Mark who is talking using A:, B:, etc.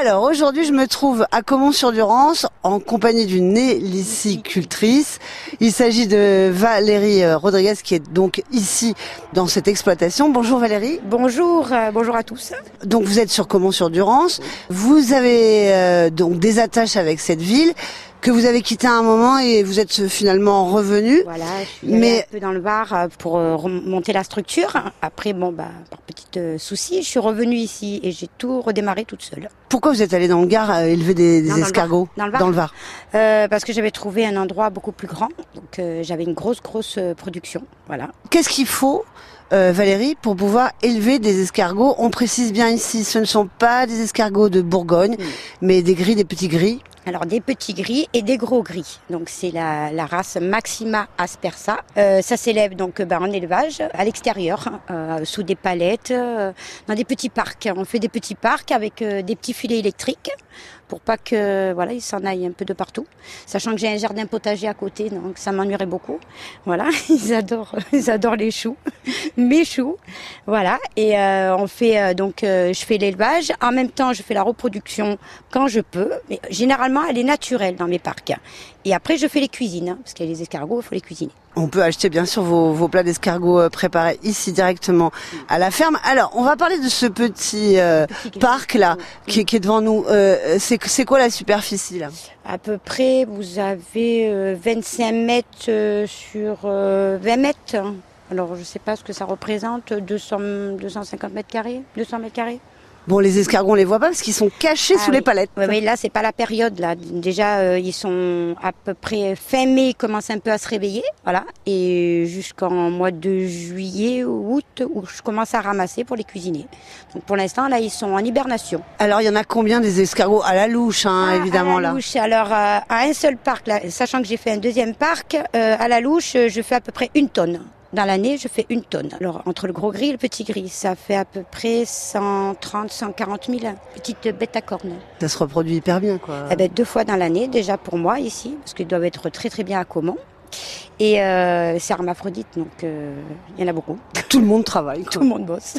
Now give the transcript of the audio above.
A: Alors aujourd'hui, je me trouve à Comont-sur-Durance en compagnie d'une hélicicultrice. Il s'agit de Valérie euh, Rodriguez qui est donc ici dans cette exploitation. Bonjour Valérie.
B: Bonjour, euh, bonjour à tous.
A: Donc vous êtes sur Comont-sur-Durance. Vous avez euh, donc des attaches avec cette ville que vous avez quitté à un moment et vous êtes finalement revenu.
B: Voilà, je suis un peu dans le Var euh, pour euh, remonter la structure. Après, bon, bah, par petit euh, souci, je suis revenue ici et j'ai tout redémarré toute seule.
A: Pourquoi vous êtes allée dans le Gard élever des, des escargots
B: Dans le Var.
A: Dans le Var.
B: Euh, parce que j'avais trouvé un endroit beaucoup plus grand, donc euh, j'avais une grosse, grosse production. Voilà.
A: Qu'est-ce qu'il faut euh, Valérie, pour pouvoir élever des escargots, on précise bien ici, ce ne sont pas des escargots de Bourgogne, mais des gris, des petits gris.
B: Alors des petits gris et des gros gris. Donc c'est la, race Maxima aspersa. Euh, ça s'élève donc bah, en élevage à l'extérieur, euh, sous des palettes, euh, dans des petits parcs. On fait des petits parcs avec des petits filets électriques pour pas que voilà ils s'en aillent un peu de partout. Sachant que j'ai un jardin potager à côté, donc ça m'ennuierait beaucoup. Voilà, ils adorent, ils adorent les choux, mes choux. Voilà, et euh, on fait euh, donc euh, je fais l'élevage. En même temps, je fais la reproduction quand je peux. Mais généralement, elle est naturelle dans mes parcs. Et après, je fais les cuisines, hein, parce qu'il y a les escargots, il faut les cuisiner.
A: On peut acheter bien sûr vos, vos plats d'escargots euh, préparés ici directement à la ferme. Alors, on va parler de ce petit, euh, parc là qui, qui est devant nous. Euh, c'est quoi la superficie là?
B: À peu près, vous avez euh, 25 mètres sur euh, 20 mètres. Alors, je sais pas ce que ça représente, 200, 250 mètres carrés, 200 mètres carrés?
A: Bon, les escargots on les voit pas parce qu'ils sont cachés
B: Ah
A: sous les
B: oui.
A: palettes.
B: Oui, mais là, c'est pas la période. Là, déjà, euh, ils sont à peu près fin mai, ils commencent un peu à se réveiller, voilà, et jusqu'en mois de juillet ou août, où je commence à ramasser pour les cuisiner. Donc, pour l'instant, là, ils sont en hibernation.
A: Alors, il y en a combien des escargots à la louche, hein,
B: Ah,
A: évidemment
B: à la
A: là
B: louche. Alors, euh, à un seul parc, là, sachant que j'ai fait un deuxième parc, euh, à la louche, je fais à peu près une tonne. Dans l'année, je fais une tonne. Alors, entre le gros gris et le petit gris, ça fait à peu près 130, 140 000 petites bêtes à cornes.
A: Ça se reproduit hyper bien quoi.
B: Eh ben, deux fois dans l'année, déjà pour moi ici, parce qu'ils doivent être très très bien à Comont. Et euh, c'est hermaphrodite, donc euh, il y en a beaucoup.
A: Tout le monde travaille. quoi.
B: Tout le monde bosse.